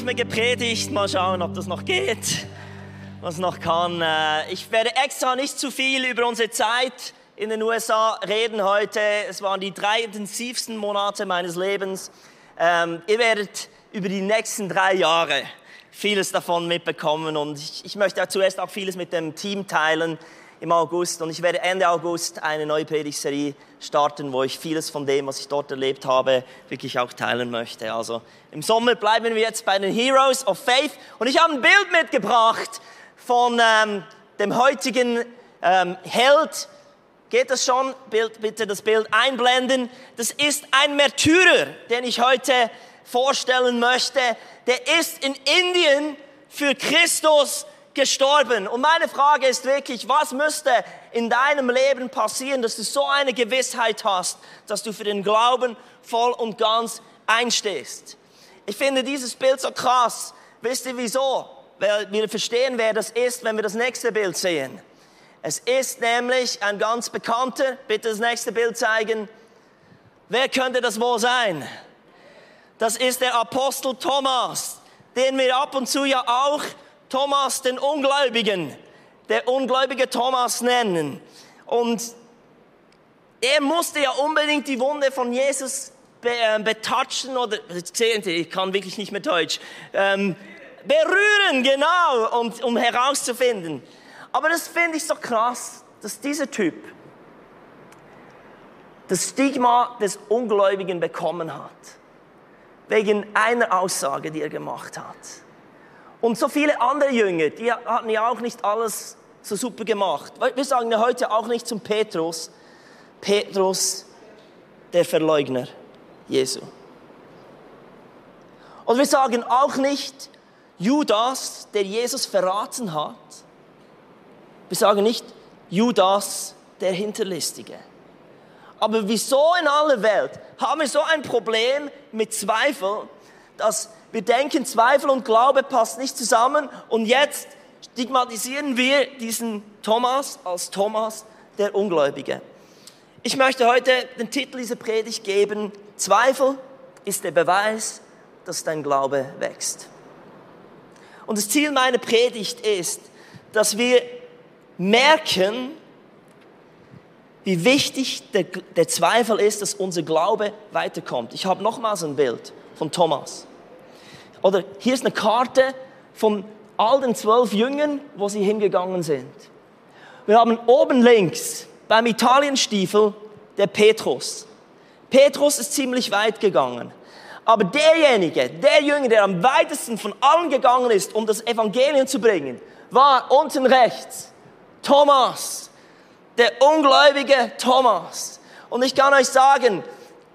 Nicht mehr gepredigt. Mal schauen, ob das noch geht, was noch kann. Äh, ich werde extra nicht zu viel über unsere Zeit in den USA reden heute. Es waren die drei intensivsten Monate meines Lebens. Ähm, ihr werdet über die nächsten drei Jahre vieles davon mitbekommen und ich möchte zuerst auch vieles mit dem Team teilen im August und ich werde Ende August eine neue Predigtserie starten, wo ich vieles von dem, was ich dort erlebt habe, wirklich auch teilen möchte. Also im Sommer bleiben wir jetzt bei den Heroes of Faith und ich habe ein Bild mitgebracht von ähm, dem heutigen ähm, Held. Geht das schon? Bild, bitte das Bild einblenden. Das ist ein Märtyrer, den ich heute vorstellen möchte. Der ist in Indien für Christus gestorben. Und meine Frage ist wirklich, was müsste in deinem Leben passieren, dass du so eine Gewissheit hast, dass du für den Glauben voll und ganz einstehst? Ich finde dieses Bild so krass. Wisst ihr wieso? Weil wir verstehen, wer das ist, wenn wir das nächste Bild sehen. Es ist nämlich ein ganz bekannter, bitte das nächste Bild zeigen. Wer könnte das wohl sein? Das ist der Apostel Thomas, den wir ab und zu ja auch Thomas den Ungläubigen, der ungläubige Thomas nennen. Und er musste ja unbedingt die Wunde von Jesus äh, betatschen oder, jetzt sehen Sie, ich kann wirklich nicht mehr Deutsch, ähm, berühren, genau, um, um herauszufinden. Aber das finde ich so krass, dass dieser Typ das Stigma des Ungläubigen bekommen hat. Wegen einer Aussage, die er gemacht hat. Und so viele andere Jünger, die hatten ja auch nicht alles so super gemacht. Wir sagen ja heute auch nicht zum Petrus, Petrus, der Verleugner Jesu. Und wir sagen auch nicht Judas, der Jesus verraten hat. Wir sagen nicht Judas, der Hinterlistige. Aber wieso in aller Welt haben wir so ein Problem mit Zweifel, dass wir denken, Zweifel und Glaube passt nicht zusammen und jetzt stigmatisieren wir diesen Thomas als Thomas, der Ungläubige. Ich möchte heute den Titel dieser Predigt geben, Zweifel ist der Beweis, dass dein Glaube wächst. Und das Ziel meiner Predigt ist, dass wir merken, wie wichtig der, der Zweifel ist, dass unser Glaube weiterkommt. Ich habe nochmals ein Bild von Thomas. Oder hier ist eine Karte von all den zwölf Jüngern, wo sie hingegangen sind. Wir haben oben links beim Italienstiefel der Petrus. Petrus ist ziemlich weit gegangen. Aber derjenige, der Jünger, der am weitesten von allen gegangen ist, um das Evangelium zu bringen, war unten rechts Thomas, der ungläubige Thomas. Und ich kann euch sagen,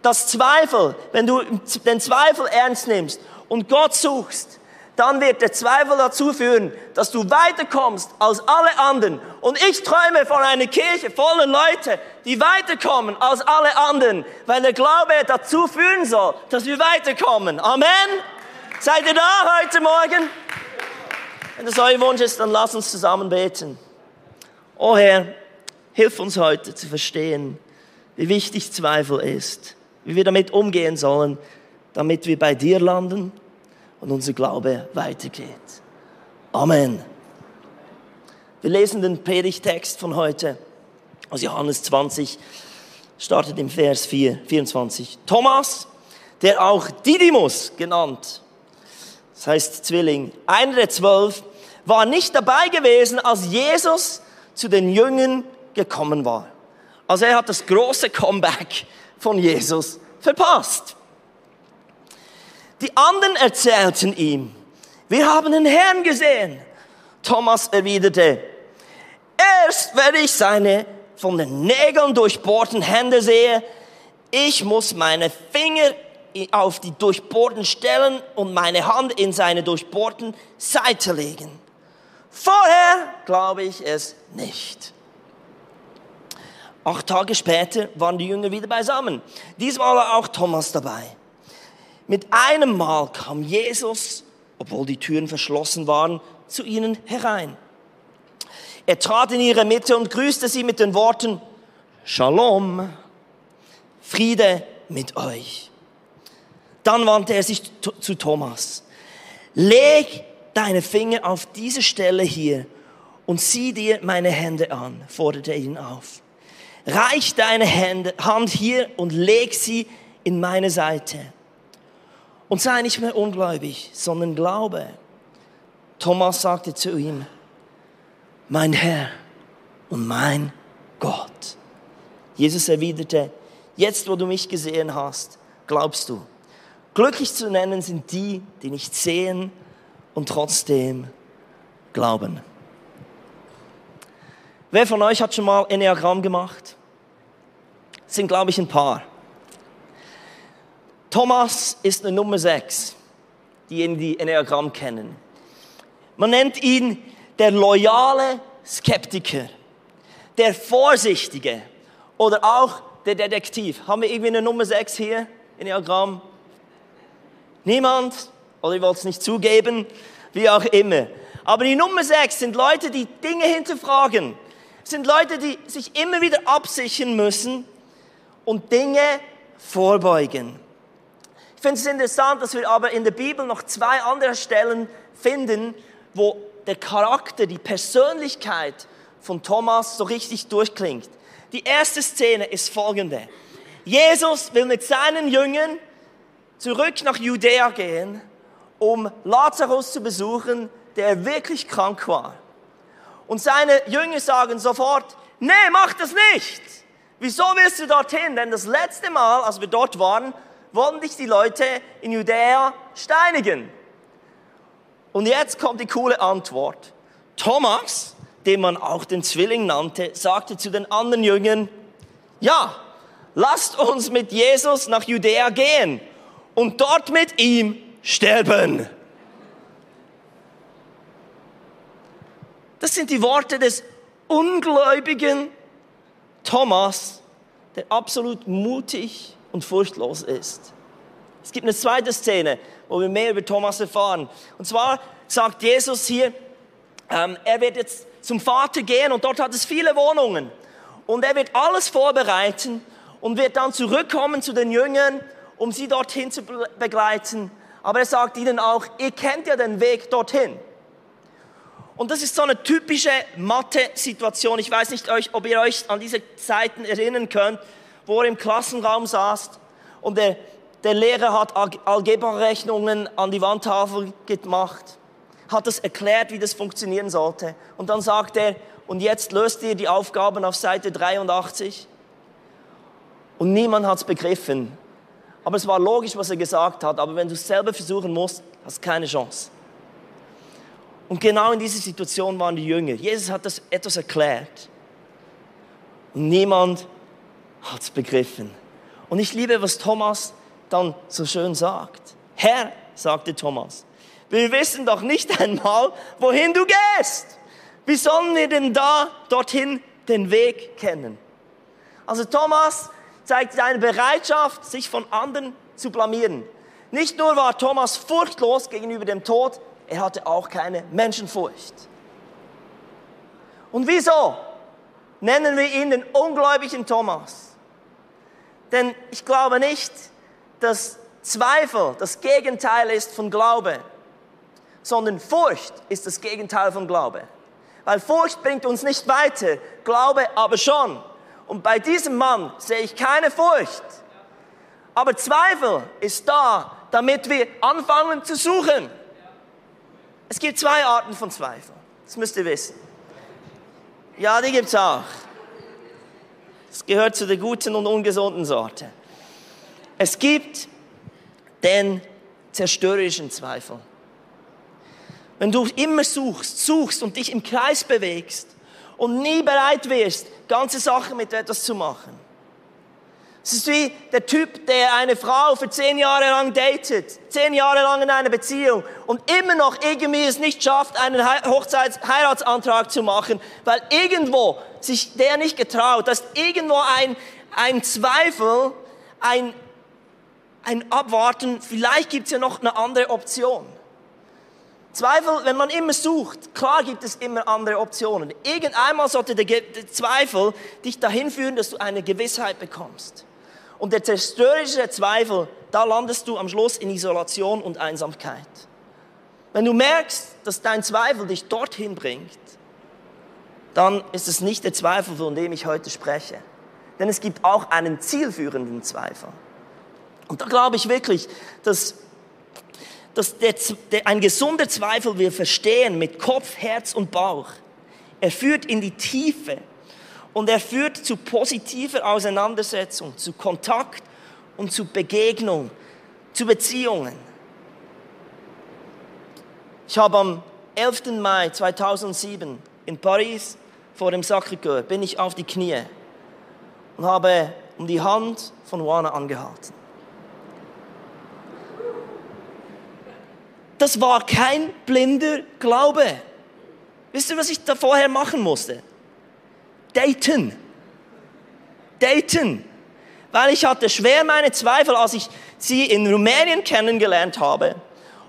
das Zweifel, wenn du den Zweifel ernst nimmst und Gott suchst, dann wird der Zweifel dazu führen, dass du weiterkommst als alle anderen. Und ich träume von einer Kirche voller Leute, die weiterkommen als alle anderen, weil der Glaube dazu führen soll, dass wir weiterkommen. Amen. Seid ihr da heute Morgen? Wenn das euer Wunsch ist, dann lass uns zusammen beten. Oh Herr, hilf uns heute zu verstehen, wie wichtig Zweifel ist, wie wir damit umgehen sollen damit wir bei dir landen und unser Glaube weitergeht. Amen. Wir lesen den Predigtext von heute aus Johannes 20, startet im Vers 4, 24. Thomas, der auch Didymus genannt, das heißt Zwilling, einer der zwölf, war nicht dabei gewesen, als Jesus zu den Jüngern gekommen war. Also er hat das große Comeback von Jesus verpasst. Die anderen erzählten ihm, wir haben den Herrn gesehen. Thomas erwiderte, erst wenn ich seine von den Nägeln durchbohrten Hände sehe, ich muss meine Finger auf die durchbohrten Stellen und meine Hand in seine durchbohrten Seite legen. Vorher glaube ich es nicht. Acht Tage später waren die Jünger wieder beisammen. Diesmal war auch Thomas dabei. Mit einem Mal kam Jesus, obwohl die Türen verschlossen waren, zu ihnen herein. Er trat in ihre Mitte und grüßte sie mit den Worten, Shalom, Friede mit euch. Dann wandte er sich zu Thomas. leg deine Finger auf diese Stelle hier und sieh dir meine Hände an, forderte er ihn auf. Reich deine Hand hier und leg sie in meine Seite. Und sei nicht mehr ungläubig, sondern glaube. Thomas sagte zu ihm, mein Herr und mein Gott. Jesus erwiderte, jetzt wo du mich gesehen hast, glaubst du. Glücklich zu nennen sind die, die nicht sehen und trotzdem glauben. Wer von euch hat schon mal Enneagramm gemacht? Das sind, glaube ich, ein paar. Thomas ist eine Nummer 6, diejenigen, die Enneagramm kennen. Man nennt ihn der loyale Skeptiker, der Vorsichtige oder auch der Detektiv. Haben wir irgendwie eine Nummer 6 hier, Enneagramm? Niemand? Oder ihr wollt es nicht zugeben? Wie auch immer. Aber die Nummer 6 sind Leute, die Dinge hinterfragen. Sind Leute, die sich immer wieder absichern müssen und Dinge vorbeugen. Ich finde es interessant, dass wir aber in der Bibel noch zwei andere Stellen finden, wo der Charakter, die Persönlichkeit von Thomas so richtig durchklingt. Die erste Szene ist folgende. Jesus will mit seinen Jüngern zurück nach Judäa gehen, um Lazarus zu besuchen, der wirklich krank war. Und seine Jünger sagen sofort, nee, mach das nicht. Wieso willst du dorthin? Denn das letzte Mal, als wir dort waren, wollten dich die Leute in Judäa steinigen. Und jetzt kommt die coole Antwort. Thomas, den man auch den Zwilling nannte, sagte zu den anderen Jüngern, ja, lasst uns mit Jesus nach Judäa gehen und dort mit ihm sterben. Das sind die Worte des ungläubigen Thomas, der absolut mutig und furchtlos ist. Es gibt eine zweite Szene, wo wir mehr über Thomas erfahren. Und zwar sagt Jesus hier, ähm, er wird jetzt zum Vater gehen und dort hat es viele Wohnungen. Und er wird alles vorbereiten und wird dann zurückkommen zu den Jüngern, um sie dorthin zu begleiten. Aber er sagt ihnen auch, ihr kennt ja den Weg dorthin. Und das ist so eine typische Mathe-Situation. Ich weiß nicht, ob ihr euch an diese Zeiten erinnern könnt, wo er im Klassenraum saß und der, der Lehrer hat Algebra-Rechnungen an die Wandtafel gemacht, hat es erklärt, wie das funktionieren sollte. Und dann sagt er, und jetzt löst ihr die Aufgaben auf Seite 83. Und niemand hat es begriffen. Aber es war logisch, was er gesagt hat. Aber wenn du es selber versuchen musst, hast du keine Chance. Und genau in dieser Situation waren die Jünger. Jesus hat das etwas erklärt. Und niemand hat es begriffen. Und ich liebe, was Thomas dann so schön sagt. Herr, sagte Thomas, wir wissen doch nicht einmal, wohin du gehst. Wie sollen wir denn da dorthin den Weg kennen? Also Thomas zeigt seine Bereitschaft, sich von anderen zu blamieren. Nicht nur war Thomas furchtlos gegenüber dem Tod, er hatte auch keine Menschenfurcht. Und wieso nennen wir ihn den ungläubigen Thomas? Denn ich glaube nicht, dass Zweifel das Gegenteil ist von Glaube, sondern Furcht ist das Gegenteil von Glaube. Weil Furcht bringt uns nicht weiter, Glaube aber schon. Und bei diesem Mann sehe ich keine Furcht. Aber Zweifel ist da, damit wir anfangen zu suchen. Es gibt zwei Arten von Zweifel. Das müsst ihr wissen. Ja, die gibt es auch. Es gehört zu der guten und ungesunden Sorte. Es gibt den zerstörerischen Zweifel. Wenn du immer suchst, suchst und dich im Kreis bewegst und nie bereit wirst, ganze Sachen mit etwas zu machen, es ist wie der Typ, der eine Frau für zehn Jahre lang datet, zehn Jahre lang in einer Beziehung und immer noch irgendwie es nicht schafft, einen Hochzeitsheiratsantrag zu machen, weil irgendwo sich der nicht getraut, dass irgendwo ein, ein Zweifel, ein, ein Abwarten, vielleicht gibt es ja noch eine andere Option. Zweifel, wenn man immer sucht, klar gibt es immer andere Optionen. Irgendeinmal sollte der, der Zweifel dich dahin führen, dass du eine Gewissheit bekommst. Und der zerstörerische Zweifel, da landest du am Schluss in Isolation und Einsamkeit. wenn du merkst, dass dein Zweifel dich dorthin bringt, dann ist es nicht der Zweifel, von dem ich heute spreche. Denn es gibt auch einen zielführenden Zweifel. Und da glaube ich wirklich, dass, dass der, der, ein gesunder Zweifel wir verstehen mit Kopf, Herz und Bauch. Er führt in die Tiefe und er führt zu positiver Auseinandersetzung, zu Kontakt und zu Begegnung, zu Beziehungen. Ich habe am 11. Mai 2007 in Paris vor dem Sacré-Cœur bin ich auf die Knie und habe um die Hand von Juana angehalten. Das war kein blinder Glaube. Wisst ihr, was ich da vorher machen musste? Daten. Daten. Weil ich hatte schwer meine Zweifel, als ich sie in Rumänien kennengelernt habe,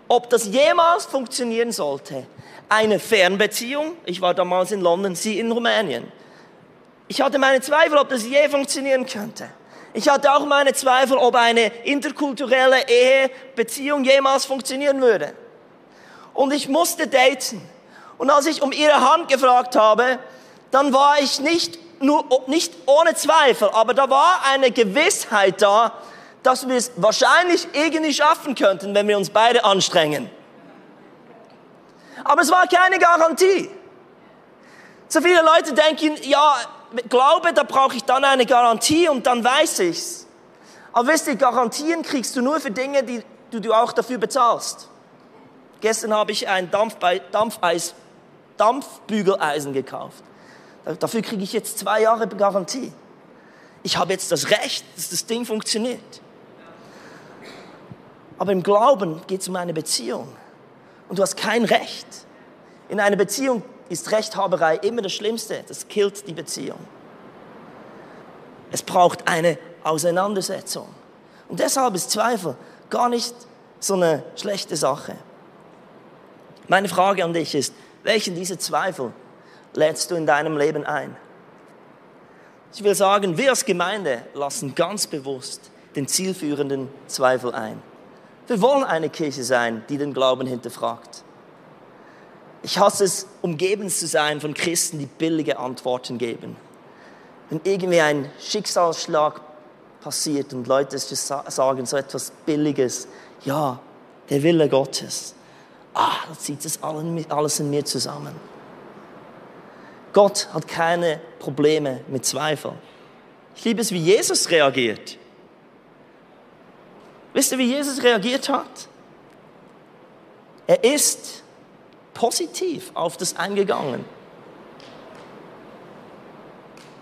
ob das jemals funktionieren sollte. Eine Fernbeziehung, ich war damals in London, sie in Rumänien. Ich hatte meine Zweifel, ob das je funktionieren könnte. Ich hatte auch meine Zweifel, ob eine interkulturelle Ehebeziehung jemals funktionieren würde. Und ich musste daten. Und als ich um ihre Hand gefragt habe, dann war ich nicht nur, nicht ohne Zweifel, aber da war eine Gewissheit da, dass wir es wahrscheinlich irgendwie schaffen könnten, wenn wir uns beide anstrengen. Aber es war keine Garantie. So viele Leute denken, ja, Glaube, da brauche ich dann eine Garantie und dann weiß ich's. Aber wisst ihr, Garantien kriegst du nur für Dinge, die du auch dafür bezahlst. Gestern habe ich ein Dampfeis, Dampfbügeleisen gekauft. Dafür kriege ich jetzt zwei Jahre Garantie. Ich habe jetzt das Recht, dass das Ding funktioniert. Aber im Glauben geht es um eine Beziehung. Und du hast kein Recht. In einer Beziehung ist Rechthaberei immer das Schlimmste. Das killt die Beziehung. Es braucht eine Auseinandersetzung. Und deshalb ist Zweifel gar nicht so eine schlechte Sache. Meine Frage an dich ist, welchen dieser Zweifel lädst du in deinem Leben ein? Ich will sagen, wir als Gemeinde lassen ganz bewusst den zielführenden Zweifel ein. Wir wollen eine Kirche sein, die den Glauben hinterfragt. Ich hasse es, umgeben zu sein von Christen, die billige Antworten geben. Wenn irgendwie ein Schicksalsschlag passiert und Leute sagen so etwas Billiges, ja, der Wille Gottes, ah, da zieht es alles in mir zusammen. Gott hat keine Probleme mit Zweifel. Ich liebe es, wie Jesus reagiert. Wisst ihr, wie Jesus reagiert hat? Er ist positiv auf das eingegangen.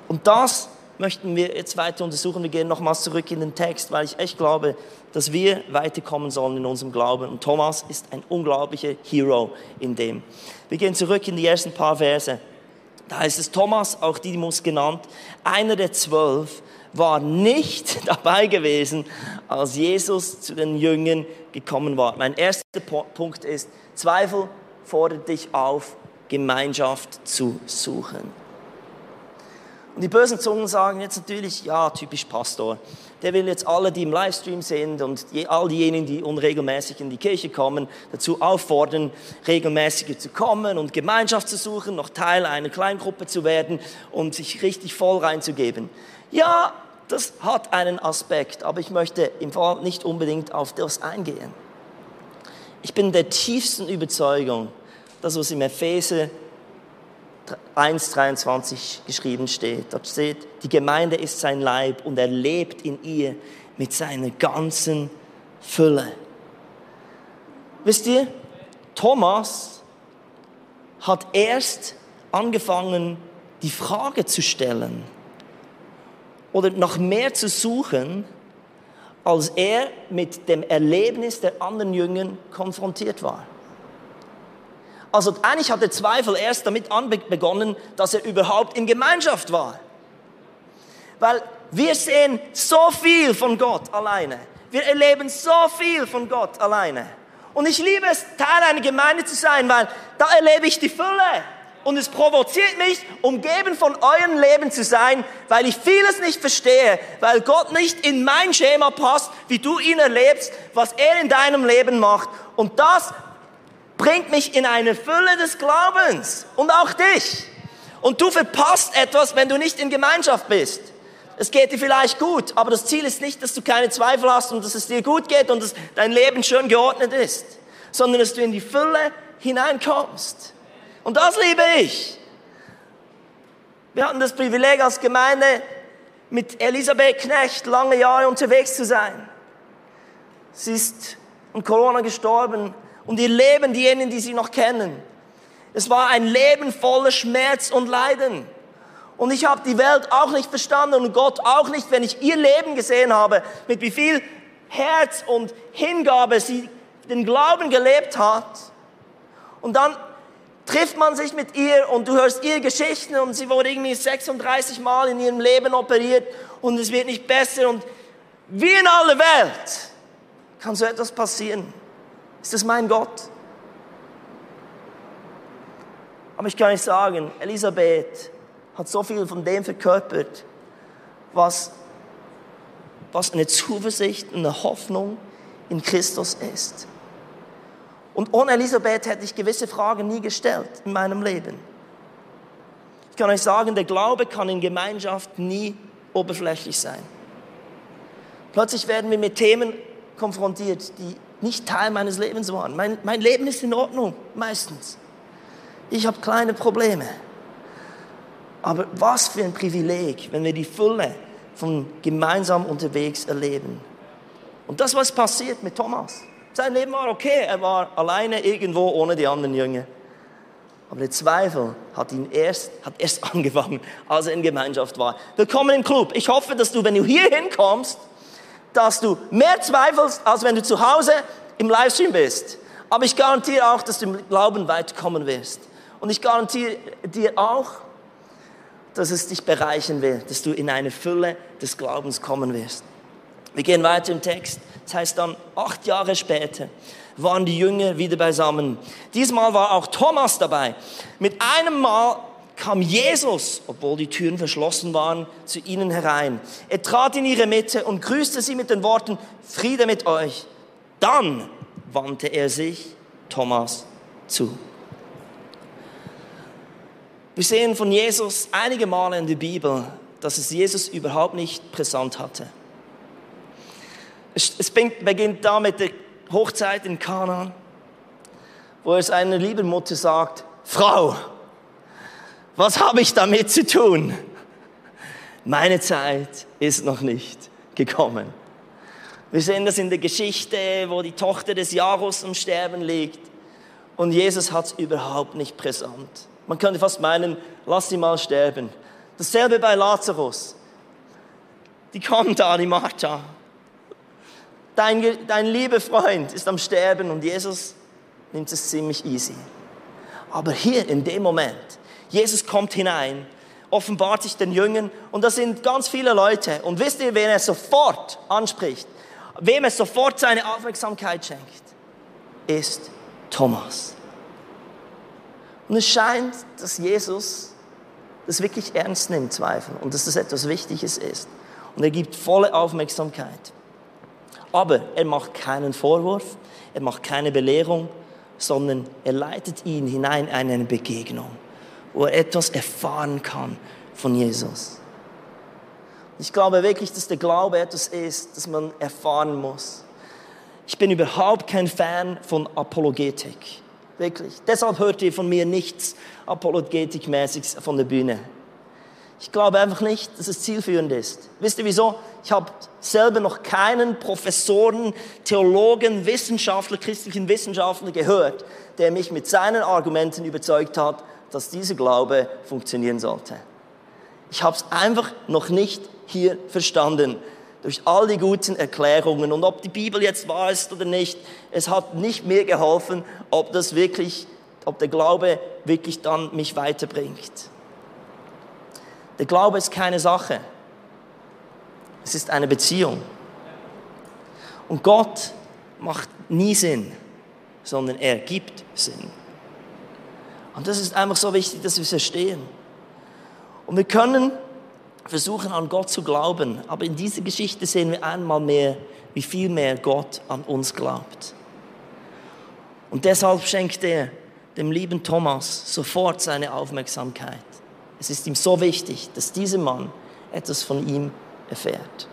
Und das möchten wir jetzt weiter untersuchen. Wir gehen nochmals zurück in den Text, weil ich echt glaube, dass wir weiterkommen sollen in unserem Glauben. Und Thomas ist ein unglaublicher Hero in dem. Wir gehen zurück in die ersten paar Verse. Da heißt es Thomas, auch Didymus genannt, einer der zwölf, war nicht dabei gewesen, als Jesus zu den Jüngern gekommen war. Mein erster Punkt ist, Zweifel fordert dich auf, Gemeinschaft zu suchen. Und die bösen Zungen sagen jetzt natürlich, ja, typisch Pastor. Der will jetzt alle, die im Livestream sind und all diejenigen, die unregelmäßig in die Kirche kommen, dazu auffordern, regelmäßiger zu kommen und Gemeinschaft zu suchen, noch Teil einer Kleingruppe zu werden und sich richtig voll reinzugeben. Ja, das hat einen Aspekt, aber ich möchte im Fall nicht unbedingt auf das eingehen. Ich bin der tiefsten Überzeugung, dass was im Epheser 1,23 geschrieben steht. Dort steht, die Gemeinde ist sein Leib und er lebt in ihr mit seiner ganzen Fülle. Wisst ihr, Thomas hat erst angefangen, die Frage zu stellen, oder nach mehr zu suchen, als er mit dem Erlebnis der anderen Jüngern konfrontiert war. Also eigentlich hat der Zweifel erst damit begonnen, dass er überhaupt in Gemeinschaft war. Weil wir sehen so viel von Gott alleine. Wir erleben so viel von Gott alleine. Und ich liebe es, Teil einer Gemeinde zu sein, weil da erlebe ich die Fülle. Und es provoziert mich, umgeben von eurem Leben zu sein, weil ich vieles nicht verstehe, weil Gott nicht in mein Schema passt, wie du ihn erlebst, was er in deinem Leben macht. Und das bringt mich in eine Fülle des Glaubens und auch dich. Und du verpasst etwas, wenn du nicht in Gemeinschaft bist. Es geht dir vielleicht gut, aber das Ziel ist nicht, dass du keine Zweifel hast und dass es dir gut geht und dass dein Leben schön geordnet ist, sondern dass du in die Fülle hineinkommst. Und das liebe ich. Wir hatten das Privileg als Gemeinde mit Elisabeth Knecht lange Jahre unterwegs zu sein. Sie ist an Corona gestorben und ihr Leben, diejenigen, die sie noch kennen, es war ein Leben voller Schmerz und Leiden. Und ich habe die Welt auch nicht verstanden und Gott auch nicht, wenn ich ihr Leben gesehen habe, mit wie viel Herz und Hingabe sie den Glauben gelebt hat. Und dann trifft man sich mit ihr und du hörst ihre Geschichten und sie wurde irgendwie 36 Mal in ihrem Leben operiert und es wird nicht besser und wie in aller Welt kann so etwas passieren. Ist das mein Gott? Aber ich kann nicht sagen, Elisabeth hat so viel von dem verkörpert, was, was eine Zuversicht eine Hoffnung in Christus ist. Und ohne Elisabeth hätte ich gewisse Fragen nie gestellt in meinem Leben. Ich kann euch sagen, der Glaube kann in Gemeinschaft nie oberflächlich sein. Plötzlich werden wir mit Themen konfrontiert, die nicht Teil meines Lebens waren. Mein, mein Leben ist in Ordnung, meistens. Ich habe kleine Probleme. Aber was für ein Privileg, wenn wir die Fülle von gemeinsam unterwegs erleben. Und das, was passiert mit Thomas. Sein Leben war okay, er war alleine irgendwo ohne die anderen Jünger. Aber der Zweifel hat ihn erst, hat erst angefangen, als er in Gemeinschaft war. Willkommen im Club. Ich hoffe, dass du, wenn du hier hinkommst, dass du mehr zweifelst, als wenn du zu Hause im Livestream bist. Aber ich garantiere auch, dass du im Glauben weit kommen wirst. Und ich garantiere dir auch, dass es dich bereichen wird, dass du in eine Fülle des Glaubens kommen wirst. Wir gehen weiter im Text. Das heißt dann, acht Jahre später waren die Jünger wieder beisammen. Diesmal war auch Thomas dabei. Mit einem Mal kam Jesus, obwohl die Türen verschlossen waren, zu ihnen herein. Er trat in ihre Mitte und grüßte sie mit den Worten, Friede mit euch. Dann wandte er sich Thomas zu. Wir sehen von Jesus einige Male in der Bibel, dass es Jesus überhaupt nicht präsent hatte. Es beginnt da mit der Hochzeit in Kanaan, wo er seiner lieben Mutter sagt, Frau, was habe ich damit zu tun? Meine Zeit ist noch nicht gekommen. Wir sehen das in der Geschichte, wo die Tochter des Jaros am Sterben liegt und Jesus hat es überhaupt nicht präsent. Man könnte fast meinen, lass sie mal sterben. Dasselbe bei Lazarus. Die kommt da, die Martha. Dein, dein lieber Freund ist am Sterben und Jesus nimmt es ziemlich easy. Aber hier in dem Moment, Jesus kommt hinein, offenbart sich den Jüngern und da sind ganz viele Leute. Und wisst ihr, wen er sofort anspricht, wem er sofort seine Aufmerksamkeit schenkt, ist Thomas. Und es scheint, dass Jesus das wirklich ernst nimmt, Zweifel, und dass das etwas Wichtiges ist. Und er gibt volle Aufmerksamkeit. Aber er macht keinen Vorwurf, er macht keine Belehrung, sondern er leitet ihn hinein in eine Begegnung wo er etwas erfahren kann von Jesus. Ich glaube wirklich, dass der Glaube etwas ist, das man erfahren muss. Ich bin überhaupt kein Fan von Apologetik. Wirklich. Deshalb hört ihr von mir nichts Apologetikmäßiges von der Bühne. Ich glaube einfach nicht, dass es zielführend ist. Wisst ihr wieso? Ich habe selber noch keinen Professoren, Theologen, Wissenschaftler, christlichen Wissenschaftler gehört, der mich mit seinen Argumenten überzeugt hat, dass dieser Glaube funktionieren sollte. Ich habe es einfach noch nicht hier verstanden. Durch all die guten Erklärungen und ob die Bibel jetzt wahr ist oder nicht, es hat nicht mir geholfen, ob das wirklich, ob der Glaube wirklich dann mich weiterbringt. Der Glaube ist keine Sache. Es ist eine Beziehung. Und Gott macht nie Sinn, sondern er gibt Sinn. Und das ist einfach so wichtig, dass wir es verstehen. Und wir können versuchen, an Gott zu glauben, aber in dieser Geschichte sehen wir einmal mehr, wie viel mehr Gott an uns glaubt. Und deshalb schenkt er dem lieben Thomas sofort seine Aufmerksamkeit. Es ist ihm so wichtig, dass dieser Mann etwas von ihm erfährt.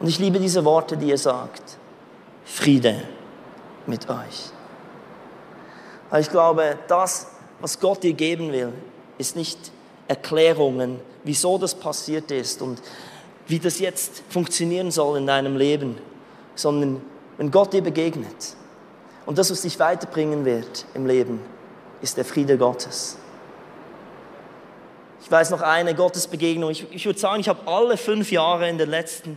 Und ich liebe diese Worte, die er sagt. Friede mit euch. Weil ich glaube, das, was Gott dir geben will, ist nicht Erklärungen, wieso das passiert ist und wie das jetzt funktionieren soll in deinem Leben, sondern wenn Gott dir begegnet und das, was dich weiterbringen wird im Leben, ist der Friede Gottes. Ich weiß noch eine Gottesbegegnung. Ich, ich würde sagen, ich habe alle fünf Jahre in den letzten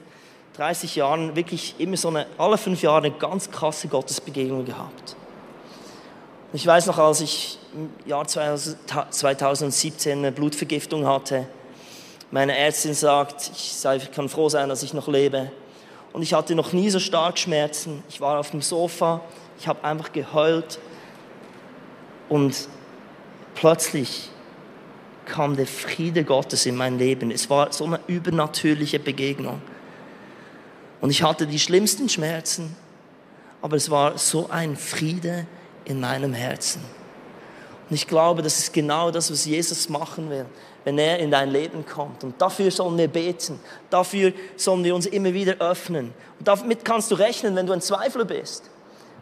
30 Jahren wirklich immer so eine, alle fünf Jahre eine ganz krasse Gottesbegegnung gehabt. Ich weiß noch, als ich im Jahr 2017 eine Blutvergiftung hatte, meine Ärztin sagt, ich kann froh sein, dass ich noch lebe. Und ich hatte noch nie so stark Schmerzen. Ich war auf dem Sofa, ich habe einfach geheult. Und plötzlich kam der Friede Gottes in mein Leben. Es war so eine übernatürliche Begegnung. Und ich hatte die schlimmsten Schmerzen, aber es war so ein Friede in meinem Herzen. Und ich glaube, das ist genau das, was Jesus machen will, wenn er in dein Leben kommt. Und dafür sollen wir beten. Dafür sollen wir uns immer wieder öffnen. Und damit kannst du rechnen, wenn du ein Zweifler bist.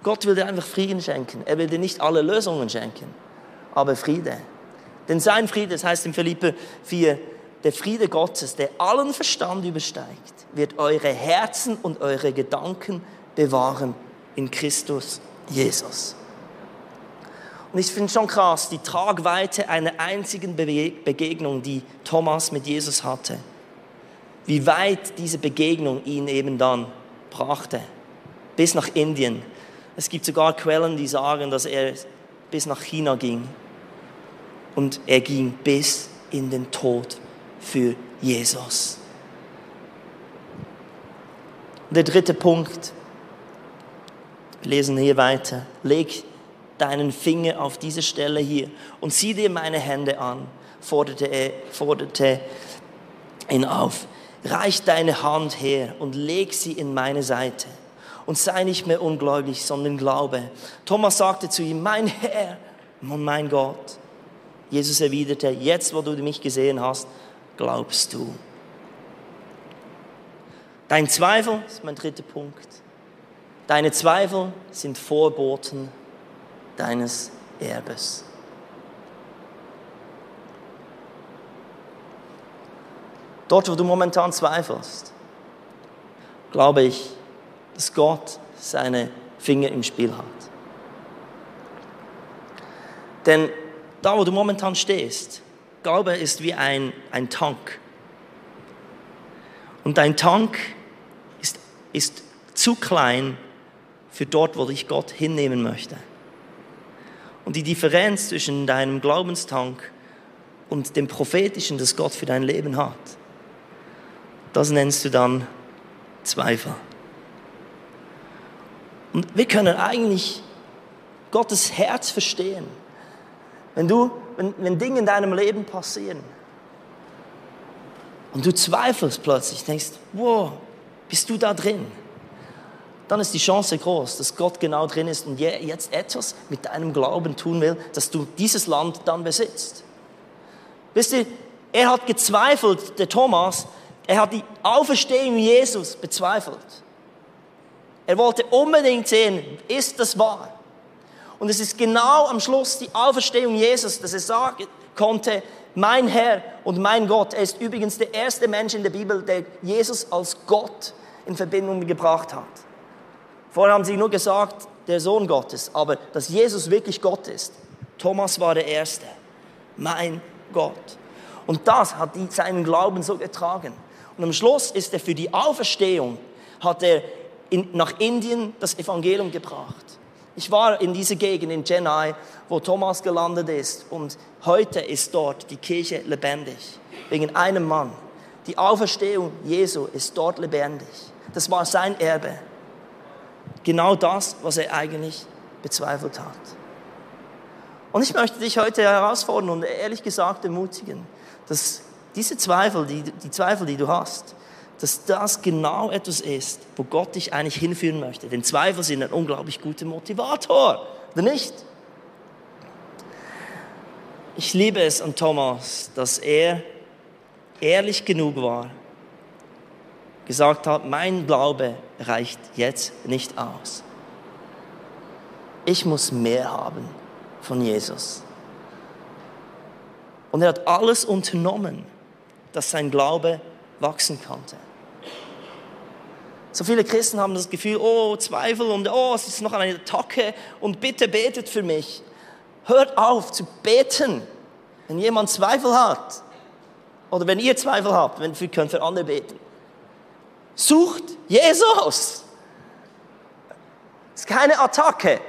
Gott will dir einfach Frieden schenken. Er will dir nicht alle Lösungen schenken, aber Friede. Denn sein Friede, das heißt in Philippe 4, der Friede Gottes, der allen Verstand übersteigt, wird eure Herzen und eure Gedanken bewahren in Christus Jesus. Und ich finde schon krass, die Tragweite einer einzigen Begegnung, die Thomas mit Jesus hatte. Wie weit diese Begegnung ihn eben dann brachte. Bis nach Indien. Es gibt sogar Quellen, die sagen, dass er bis nach China ging. Und er ging bis in den Tod für Jesus. Der dritte Punkt, wir lesen hier weiter, leg deinen Finger auf diese Stelle hier und sieh dir meine Hände an, forderte er, forderte ihn auf. Reich deine Hand her und leg sie in meine Seite und sei nicht mehr ungläubig, sondern glaube. Thomas sagte zu ihm, mein Herr und mein Gott. Jesus erwiderte, jetzt wo du mich gesehen hast, glaubst du. Dein Zweifel, das ist mein dritter Punkt, deine Zweifel sind Vorboten deines Erbes. Dort, wo du momentan zweifelst, glaube ich, dass Gott seine Finger im Spiel hat. Denn da, wo du momentan stehst, Glaube ist wie ein, ein Tank. Und dein Tank ist, ist zu klein für dort, wo dich Gott hinnehmen möchte. Und die Differenz zwischen deinem Glaubenstank und dem prophetischen, das Gott für dein Leben hat, das nennst du dann Zweifel. Und wir können eigentlich Gottes Herz verstehen. Wenn, du, wenn, wenn Dinge in deinem Leben passieren und du zweifelst plötzlich, denkst, wow, bist du da drin? Dann ist die Chance groß, dass Gott genau drin ist und jetzt etwas mit deinem Glauben tun will, dass du dieses Land dann besitzt. Wisst ihr, er hat gezweifelt, der Thomas, er hat die Auferstehung Jesus bezweifelt. Er wollte unbedingt sehen, ist das wahr? Und es ist genau am Schluss die Auferstehung Jesus, dass er sagen konnte, mein Herr und mein Gott. Er ist übrigens der erste Mensch in der Bibel, der Jesus als Gott in Verbindung gebracht hat. Vorher haben sie nur gesagt, der Sohn Gottes, aber dass Jesus wirklich Gott ist. Thomas war der Erste. Mein Gott. Und das hat seinen Glauben so getragen. Und am Schluss ist er für die Auferstehung, hat er in, nach Indien das Evangelium gebracht. Ich war in dieser Gegend in Chennai, wo Thomas gelandet ist. Und heute ist dort die Kirche lebendig. Wegen einem Mann. Die Auferstehung Jesu ist dort lebendig. Das war sein Erbe genau das, was er eigentlich bezweifelt hat. Und ich möchte dich heute herausfordern und ehrlich gesagt ermutigen, dass diese Zweifel, die, die Zweifel, die du hast, dass das genau etwas ist, wo Gott dich eigentlich hinführen möchte. Denn Zweifel sind ein unglaublich guter Motivator, oder nicht? Ich liebe es an Thomas, dass er ehrlich genug war, gesagt hat, mein Glaube reicht jetzt nicht aus. Ich muss mehr haben von Jesus. Und er hat alles unternommen, dass sein Glaube wachsen konnte. So viele Christen haben das Gefühl, oh, Zweifel und oh, es ist noch eine Attacke und bitte betet für mich. Hört auf zu beten, wenn jemand Zweifel hat. Oder wenn ihr Zweifel habt, wenn könnt für andere beten. Sucht Jesus. Es ist keine Attacke,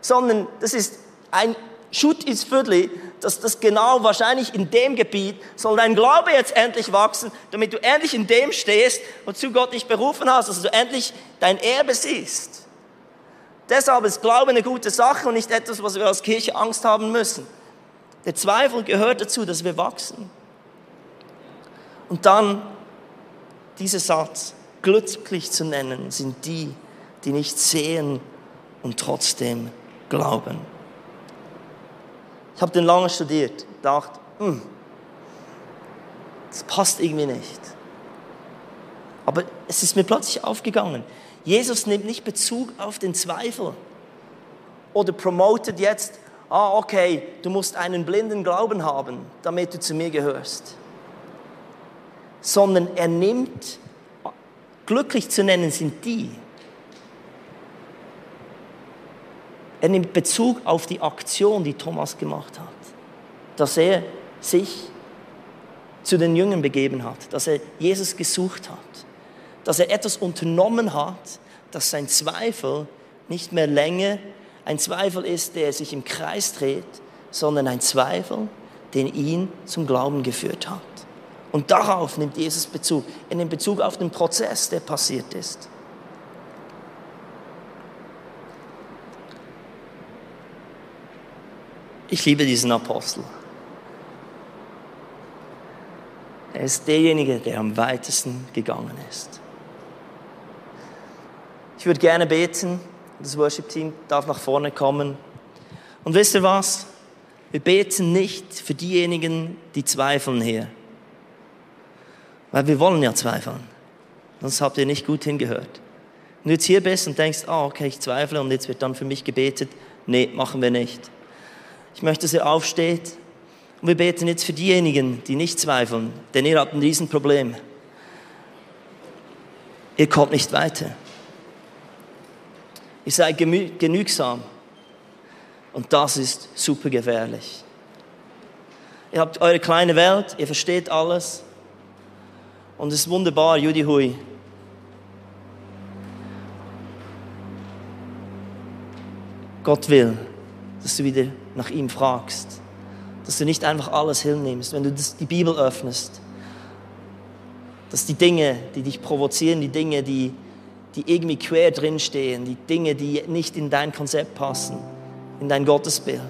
sondern das ist ein Shoot ins Viertel, dass das genau wahrscheinlich in dem Gebiet soll dein Glaube jetzt endlich wachsen, damit du endlich in dem stehst, wozu Gott dich berufen hast, dass du endlich dein Erbe siehst. Deshalb ist Glaube eine gute Sache und nicht etwas, was wir als Kirche Angst haben müssen. Der Zweifel gehört dazu, dass wir wachsen. Und dann dieser Satz, glücklich zu nennen, sind die, die nicht sehen und trotzdem glauben. Ich habe den lange studiert, dachte, hm, das passt irgendwie nicht. Aber es ist mir plötzlich aufgegangen. Jesus nimmt nicht Bezug auf den Zweifel oder promotet jetzt ah, okay, du musst einen blinden Glauben haben, damit du zu mir gehörst. Sondern er nimmt, glücklich zu nennen sind die. Er nimmt Bezug auf die Aktion, die Thomas gemacht hat. Dass er sich zu den Jüngern begeben hat, dass er Jesus gesucht hat, dass er etwas unternommen hat, dass sein Zweifel nicht mehr länger ein Zweifel ist, der sich im Kreis dreht, sondern ein Zweifel, den ihn zum Glauben geführt hat. Und darauf nimmt Jesus Bezug. Er nimmt Bezug auf den Prozess, der passiert ist. Ich liebe diesen Apostel. Er ist derjenige, der am weitesten gegangen ist. Ich würde gerne beten, das Worship-Team darf nach vorne kommen. Und wisst ihr was? Wir beten nicht für diejenigen, die zweifeln hier. Weil wir wollen ja zweifeln. Sonst habt ihr nicht gut hingehört. Wenn du jetzt hier bist und denkst, oh, okay, ich zweifle und jetzt wird dann für mich gebetet. Nee, machen wir nicht. Ich möchte, dass ihr aufsteht und wir beten jetzt für diejenigen, die nicht zweifeln, denn ihr habt ein Riesenproblem. Ihr kommt nicht weiter. Ihr seid genügsam. Und das ist super gefährlich. Ihr habt eure kleine Welt, ihr versteht alles. Und es ist wunderbar, Judy Hui. Gott will, dass du wieder nach ihm fragst. Dass du nicht einfach alles hinnimmst, wenn du die Bibel öffnest. Dass die Dinge, die dich provozieren, die Dinge, die die irgendwie quer drinstehen, die Dinge, die nicht in dein Konzept passen, in dein Gottesbild,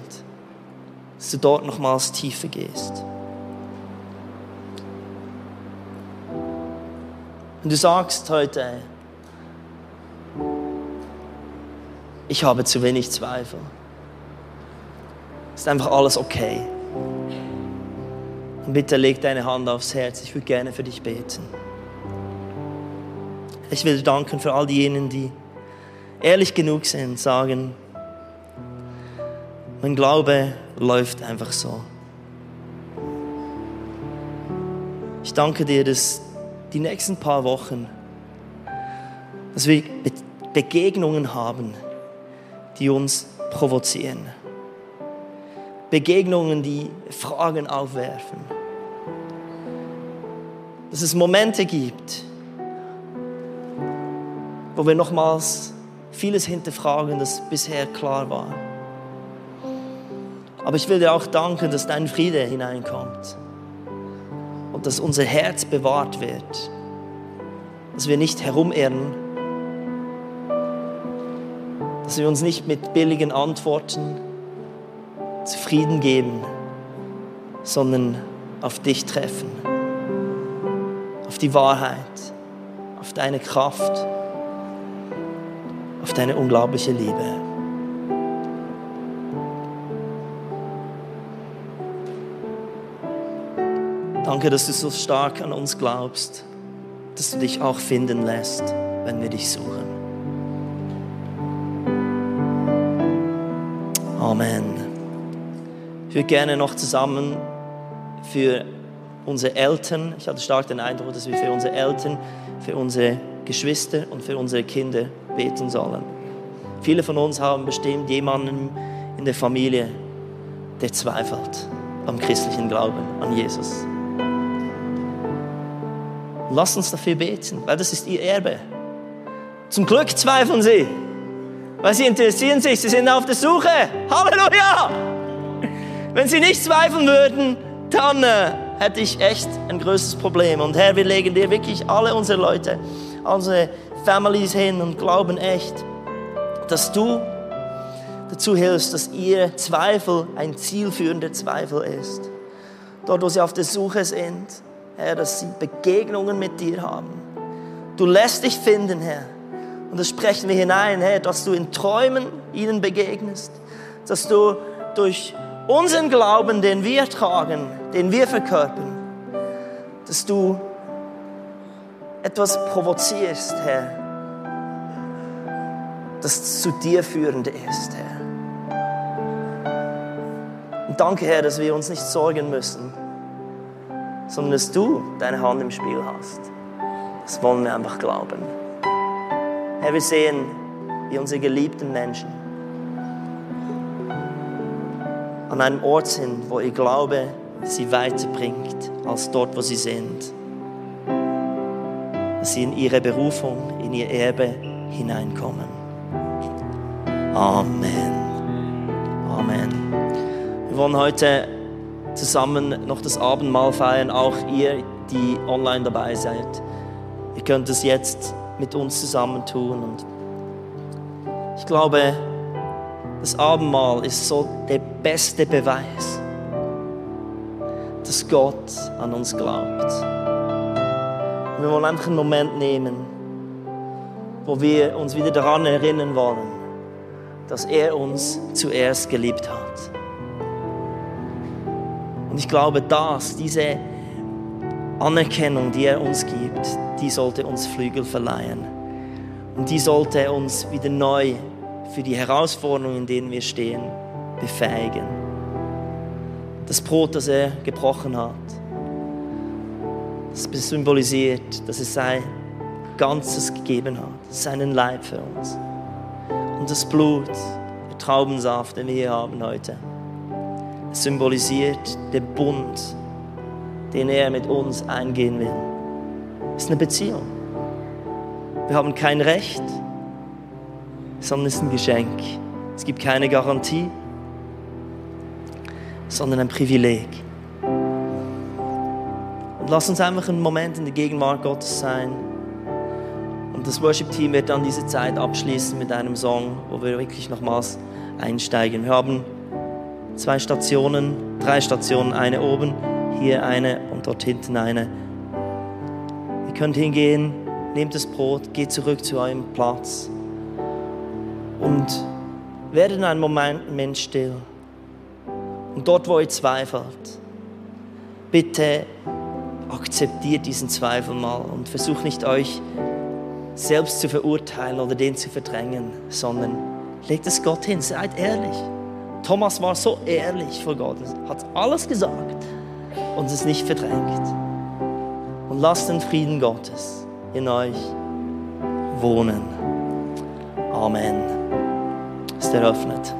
dass du dort nochmals tiefer gehst. Und du sagst heute, ich habe zu wenig Zweifel. Ist einfach alles okay. Und bitte leg deine Hand aufs Herz. Ich würde gerne für dich beten. Ich will danken für all diejenigen, die ehrlich genug sind, sagen, mein Glaube läuft einfach so. Ich danke dir, dass die nächsten paar Wochen, dass wir Begegnungen haben, die uns provozieren. Begegnungen, die Fragen aufwerfen. Dass es Momente gibt, wo wir nochmals vieles hinterfragen, das bisher klar war. Aber ich will dir auch danken, dass dein Friede hineinkommt dass unser Herz bewahrt wird, dass wir nicht herumirren, dass wir uns nicht mit billigen Antworten zufrieden geben, sondern auf dich treffen, auf die Wahrheit auf deine Kraft, auf deine unglaubliche Liebe. Danke, dass du so stark an uns glaubst, dass du dich auch finden lässt, wenn wir dich suchen. Amen. Ich würde gerne noch zusammen für unsere Eltern, ich hatte stark den Eindruck, dass wir für unsere Eltern, für unsere Geschwister und für unsere Kinder beten sollen. Viele von uns haben bestimmt jemanden in der Familie, der zweifelt am christlichen Glauben, an Jesus. Lass uns dafür beten, weil das ist ihr Erbe. Zum Glück zweifeln sie, weil sie interessieren sich, sie sind auf der Suche. Halleluja! Wenn sie nicht zweifeln würden, dann äh, hätte ich echt ein größeres Problem. Und Herr, wir legen dir wirklich alle unsere Leute, unsere Families hin und glauben echt, dass du dazu hilfst, dass ihr Zweifel ein zielführender Zweifel ist. Dort, wo sie auf der Suche sind, Herr, dass sie Begegnungen mit dir haben. Du lässt dich finden, Herr. Und das sprechen wir hinein, Herr, dass du in Träumen ihnen begegnest, dass du durch unseren Glauben, den wir tragen, den wir verkörpern, dass du etwas provozierst, Herr, das zu dir führend ist, Herr. Und danke, Herr, dass wir uns nicht sorgen müssen, sondern dass du deine Hand im Spiel hast. Das wollen wir einfach glauben. Herr, wir sehen, wie unsere geliebten Menschen an einem Ort sind, wo ihr Glaube sie weiterbringt als dort, wo sie sind. Dass sie in ihre Berufung, in ihr Erbe hineinkommen. Amen. Amen. Wir wollen heute zusammen noch das Abendmahl feiern, auch ihr, die online dabei seid. Ihr könnt es jetzt mit uns zusammen tun. Und ich glaube, das Abendmahl ist so der beste Beweis, dass Gott an uns glaubt. Und wir wollen einfach einen Moment nehmen, wo wir uns wieder daran erinnern wollen, dass er uns zuerst geliebt hat. Und ich glaube, dass diese Anerkennung, die er uns gibt, die sollte uns Flügel verleihen. Und die sollte uns wieder neu für die Herausforderungen, in denen wir stehen, befähigen. Das Brot, das er gebrochen hat, das symbolisiert, dass er sein Ganzes gegeben hat, seinen Leib für uns. Und das Blut, der Traubensaft, den wir hier haben heute, symbolisiert den Bund, den er mit uns eingehen will. Es ist eine Beziehung. Wir haben kein Recht, sondern es ist ein Geschenk. Es gibt keine Garantie, sondern ein Privileg. Und lass uns einfach einen Moment in der Gegenwart Gottes sein. Und das Worship-Team wird dann diese Zeit abschließen mit einem Song, wo wir wirklich nochmals einsteigen. Wir haben zwei Stationen, drei Stationen, eine oben, hier eine und dort hinten eine. Ihr könnt hingehen, nehmt das Brot, geht zurück zu eurem Platz und werdet in einem Moment still. Und dort, wo ihr zweifelt, bitte akzeptiert diesen Zweifel mal und versucht nicht euch selbst zu verurteilen oder den zu verdrängen, sondern legt es Gott hin, seid ehrlich. Thomas war so ehrlich vor Gott, hat alles gesagt und es nicht verdrängt. Und lasst den Frieden Gottes in euch wohnen. Amen. Ist eröffnet.